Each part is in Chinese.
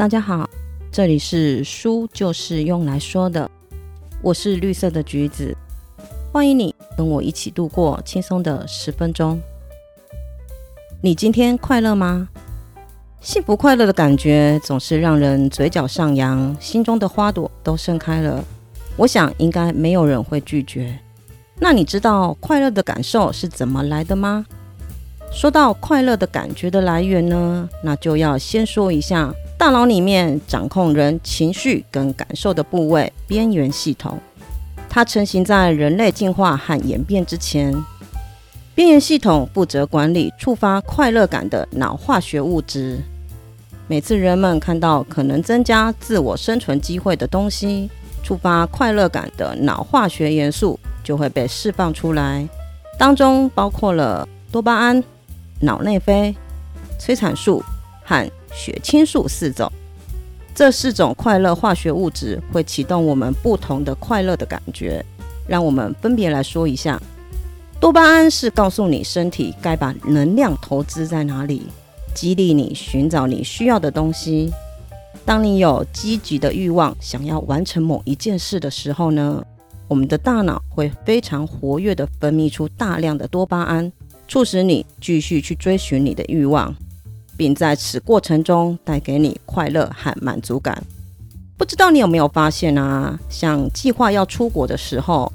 大家好，这里是书就是用来说的，我是绿色的橘子，欢迎你跟我一起度过轻松的十分钟。你今天快乐吗？幸福快乐的感觉总是让人嘴角上扬，心中的花朵都盛开了。我想应该没有人会拒绝。那你知道快乐的感受是怎么来的吗？说到快乐的感觉的来源呢，那就要先说一下大脑里面掌控人情绪跟感受的部位——边缘系统。它成型在人类进化和演变之前。边缘系统负责管理触发快乐感的脑化学物质。每次人们看到可能增加自我生存机会的东西，触发快乐感的脑化学元素就会被释放出来，当中包括了多巴胺、脑内啡、催产素和血清素四种。这四种快乐化学物质会启动我们不同的快乐的感觉。让我们分别来说一下。多巴胺是告诉你身体该把能量投资在哪里，激励你寻找你需要的东西。当你有积极的欲望，想要完成某一件事的时候呢，我们的大脑会非常活跃的分泌出大量的多巴胺，促使你继续去追寻你的欲望，并在此过程中带给你快乐和满足感。不知道你有没有发现啊？像计划要出国的时候。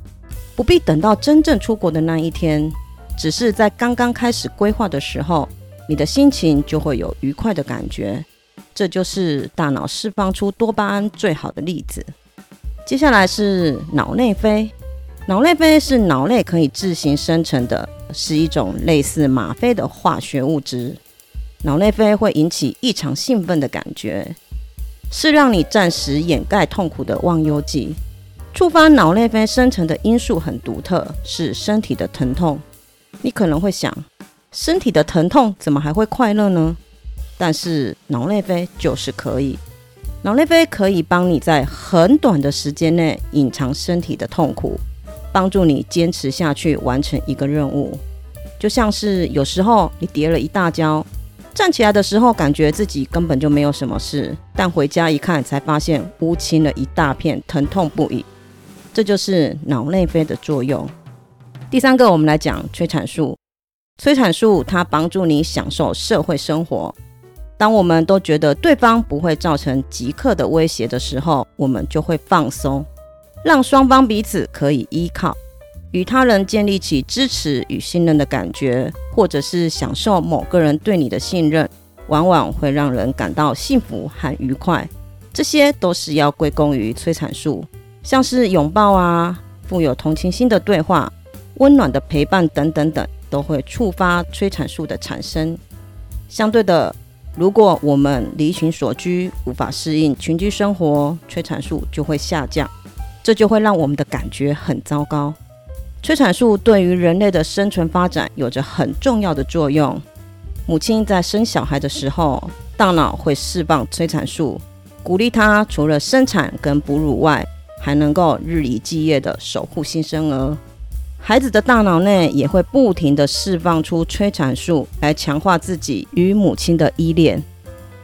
不必等到真正出国的那一天，只是在刚刚开始规划的时候，你的心情就会有愉快的感觉。这就是大脑释放出多巴胺最好的例子。接下来是脑内啡，脑内啡是脑内可以自行生成的，是一种类似吗啡的化学物质。脑内啡会引起异常兴奋的感觉，是让你暂时掩盖痛苦的忘忧剂。触发脑内啡生成的因素很独特，是身体的疼痛。你可能会想，身体的疼痛怎么还会快乐呢？但是脑内啡就是可以，脑内啡可以帮你在很短的时间内隐藏身体的痛苦，帮助你坚持下去完成一个任务。就像是有时候你跌了一大跤，站起来的时候感觉自己根本就没有什么事，但回家一看才发现乌青了一大片，疼痛不已。这就是脑内啡的作用。第三个，我们来讲催产素。催产素它帮助你享受社会生活。当我们都觉得对方不会造成即刻的威胁的时候，我们就会放松，让双方彼此可以依靠，与他人建立起支持与信任的感觉，或者是享受某个人对你的信任，往往会让人感到幸福和愉快。这些都是要归功于催产素。像是拥抱啊，富有同情心的对话，温暖的陪伴等等等，都会触发催产素的产生。相对的，如果我们离群所居，无法适应群居生活，催产素就会下降，这就会让我们的感觉很糟糕。催产素对于人类的生存发展有着很重要的作用。母亲在生小孩的时候，大脑会释放催产素，鼓励她除了生产跟哺乳外，还能够日以继夜的守护新生儿，孩子的大脑内也会不停的释放出催产素，来强化自己与母亲的依恋。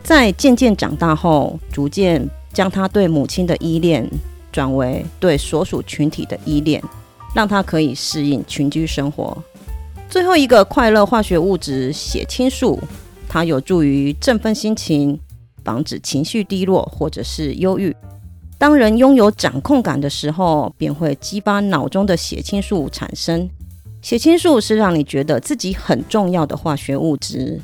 在渐渐长大后，逐渐将他对母亲的依恋转为对所属群体的依恋，让他可以适应群居生活。最后一个快乐化学物质血清素，它有助于振奋心情，防止情绪低落或者是忧郁。当人拥有掌控感的时候，便会激发脑中的血清素产生。血清素是让你觉得自己很重要的化学物质。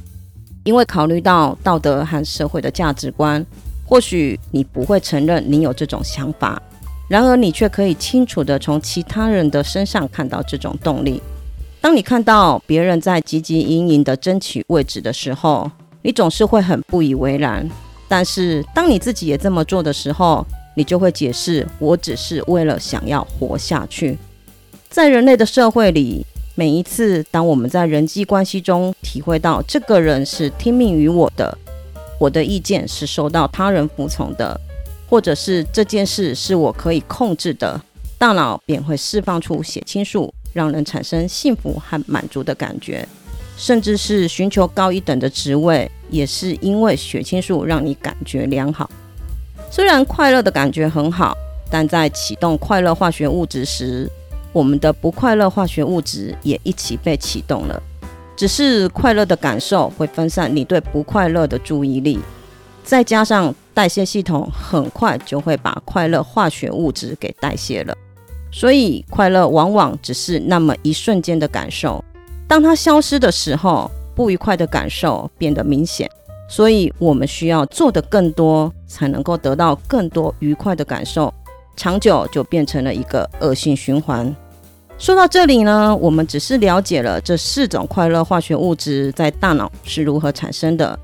因为考虑到道德和社会的价值观，或许你不会承认你有这种想法，然而你却可以清楚地从其他人的身上看到这种动力。当你看到别人在汲汲营营地争取位置的时候，你总是会很不以为然。但是当你自己也这么做的时候，你就会解释，我只是为了想要活下去。在人类的社会里，每一次当我们在人际关系中体会到这个人是听命于我的，我的意见是受到他人服从的，或者是这件事是我可以控制的，大脑便会释放出血清素，让人产生幸福和满足的感觉，甚至是寻求高一等的职位，也是因为血清素让你感觉良好。虽然快乐的感觉很好，但在启动快乐化学物质时，我们的不快乐化学物质也一起被启动了。只是快乐的感受会分散你对不快乐的注意力，再加上代谢系统很快就会把快乐化学物质给代谢了，所以快乐往往只是那么一瞬间的感受。当它消失的时候，不愉快的感受变得明显。所以我们需要做的更多，才能够得到更多愉快的感受，长久就变成了一个恶性循环。说到这里呢，我们只是了解了这四种快乐化学物质在大脑是如何产生的，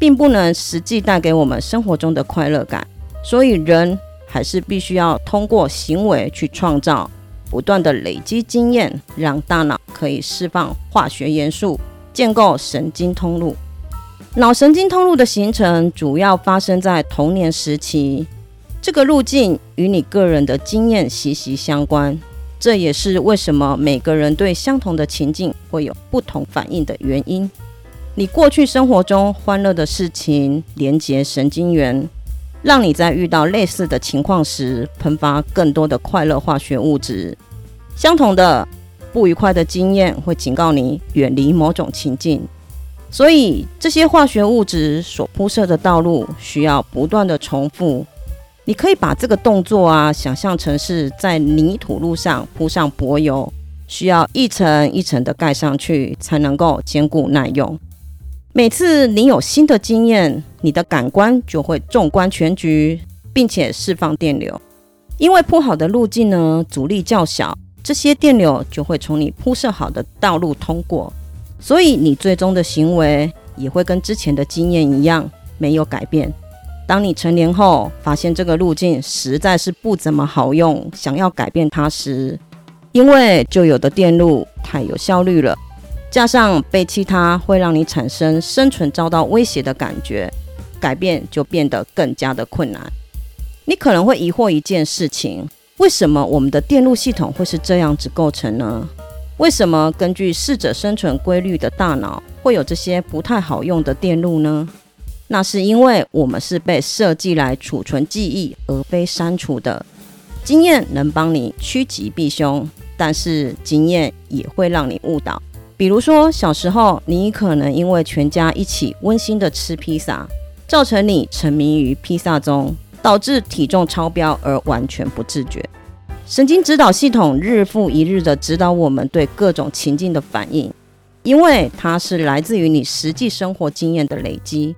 并不能实际带给我们生活中的快乐感。所以人还是必须要通过行为去创造，不断的累积经验，让大脑可以释放化学元素，建构神经通路。脑神经通路的形成主要发生在童年时期，这个路径与你个人的经验息息相关。这也是为什么每个人对相同的情境会有不同反应的原因。你过去生活中欢乐的事情连接神经元，让你在遇到类似的情况时喷发更多的快乐化学物质。相同的不愉快的经验会警告你远离某种情境。所以这些化学物质所铺设的道路需要不断的重复。你可以把这个动作啊想象成是在泥土路上铺上柏油，需要一层一层的盖上去才能够坚固耐用。每次你有新的经验，你的感官就会纵观全局，并且释放电流。因为铺好的路径呢阻力较小，这些电流就会从你铺设好的道路通过，所以你最终的行为也会跟之前的经验一样没有改变。当你成年后，发现这个路径实在是不怎么好用，想要改变它时，因为旧有的电路太有效率了，加上背弃它会让你产生生存遭到威胁的感觉，改变就变得更加的困难。你可能会疑惑一件事情：为什么我们的电路系统会是这样子构成呢？为什么根据适者生存规律的大脑会有这些不太好用的电路呢？那是因为我们是被设计来储存记忆，而非删除的。经验能帮你趋吉避凶，但是经验也会让你误导。比如说，小时候你可能因为全家一起温馨的吃披萨，造成你沉迷于披萨中，导致体重超标而完全不自觉。神经指导系统日复一日的指导我们对各种情境的反应，因为它是来自于你实际生活经验的累积。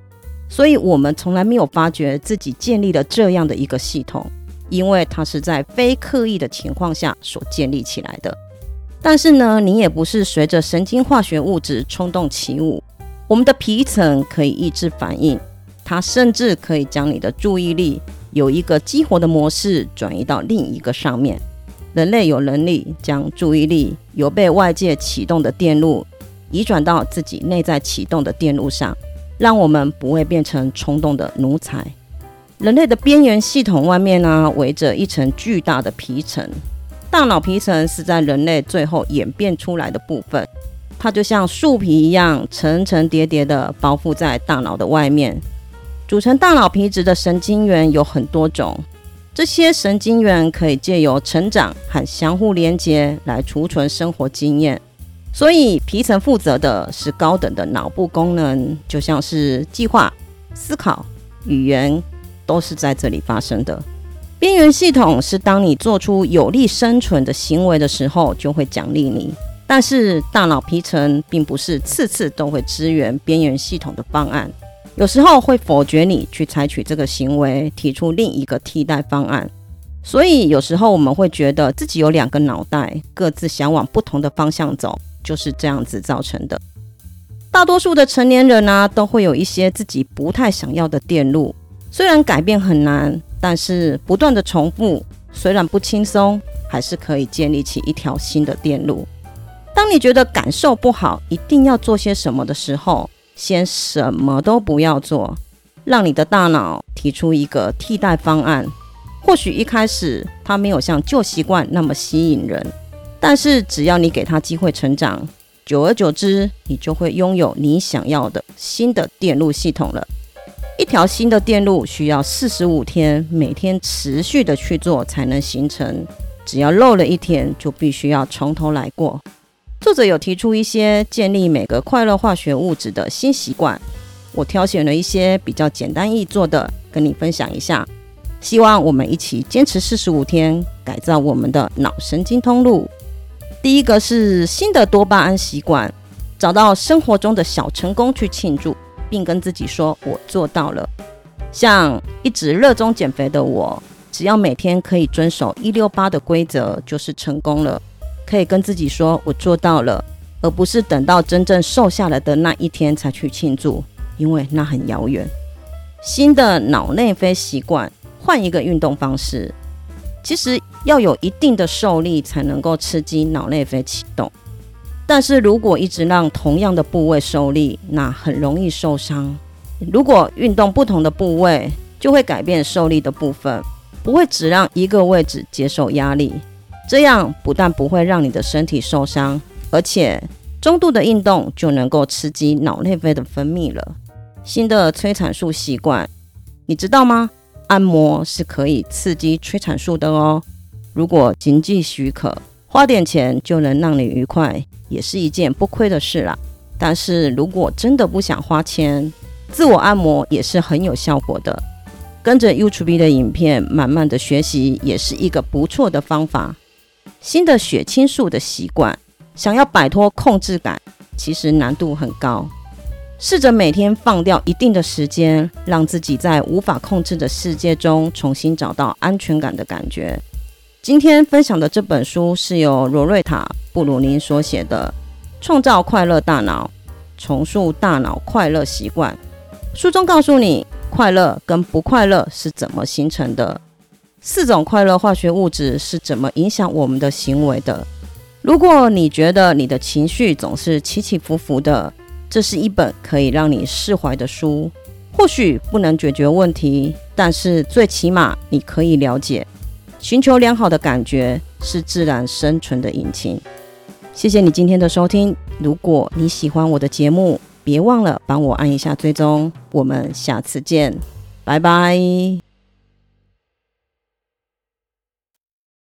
所以，我们从来没有发觉自己建立了这样的一个系统，因为它是在非刻意的情况下所建立起来的。但是呢，你也不是随着神经化学物质冲动起舞。我们的皮层可以抑制反应，它甚至可以将你的注意力有一个激活的模式转移到另一个上面。人类有能力将注意力由被外界启动的电路移转到自己内在启动的电路上。让我们不会变成冲动的奴才。人类的边缘系统外面呢，围着一层巨大的皮层。大脑皮层是在人类最后演变出来的部分，它就像树皮一样，层层叠叠的包覆在大脑的外面。组成大脑皮质的神经元有很多种，这些神经元可以借由成长和相互连接来储存生活经验。所以皮层负责的是高等的脑部功能，就像是计划、思考、语言，都是在这里发生的。边缘系统是当你做出有利生存的行为的时候，就会奖励你。但是大脑皮层并不是次次都会支援边缘系统的方案，有时候会否决你去采取这个行为，提出另一个替代方案。所以有时候我们会觉得自己有两个脑袋，各自想往不同的方向走。就是这样子造成的。大多数的成年人呢，都会有一些自己不太想要的电路。虽然改变很难，但是不断的重复，虽然不轻松，还是可以建立起一条新的电路。当你觉得感受不好，一定要做些什么的时候，先什么都不要做，让你的大脑提出一个替代方案。或许一开始它没有像旧习惯那么吸引人。但是只要你给他机会成长，久而久之，你就会拥有你想要的新的电路系统了。一条新的电路需要四十五天，每天持续的去做才能形成。只要漏了一天，就必须要从头来过。作者有提出一些建立每个快乐化学物质的新习惯，我挑选了一些比较简单易做的，跟你分享一下。希望我们一起坚持四十五天，改造我们的脑神经通路。第一个是新的多巴胺习惯，找到生活中的小成功去庆祝，并跟自己说“我做到了”。像一直热衷减肥的我，只要每天可以遵守一六八的规则，就是成功了。可以跟自己说“我做到了”，而不是等到真正瘦下来的那一天才去庆祝，因为那很遥远。新的脑内啡习惯。换一个运动方式，其实要有一定的受力才能够刺激脑内啡启动。但是如果一直让同样的部位受力，那很容易受伤。如果运动不同的部位，就会改变受力的部分，不会只让一个位置接受压力。这样不但不会让你的身体受伤，而且中度的运动就能够刺激脑内啡的分泌了。新的催产素习惯，你知道吗？按摩是可以刺激催产素的哦。如果经济许可，花点钱就能让你愉快，也是一件不亏的事啦。但是如果真的不想花钱，自我按摩也是很有效果的。跟着 YouTube 的影片，慢慢的学习，也是一个不错的方法。新的血清素的习惯，想要摆脱控制感，其实难度很高。试着每天放掉一定的时间，让自己在无法控制的世界中重新找到安全感的感觉。今天分享的这本书是由罗瑞塔·布鲁宁所写的《创造快乐大脑：重塑大脑快乐习惯》。书中告诉你，快乐跟不快乐是怎么形成的，四种快乐化学物质是怎么影响我们的行为的。如果你觉得你的情绪总是起起伏伏的，这是一本可以让你释怀的书，或许不能解决问题，但是最起码你可以了解，寻求良好的感觉是自然生存的引擎。谢谢你今天的收听，如果你喜欢我的节目，别忘了帮我按一下追踪，我们下次见，拜拜。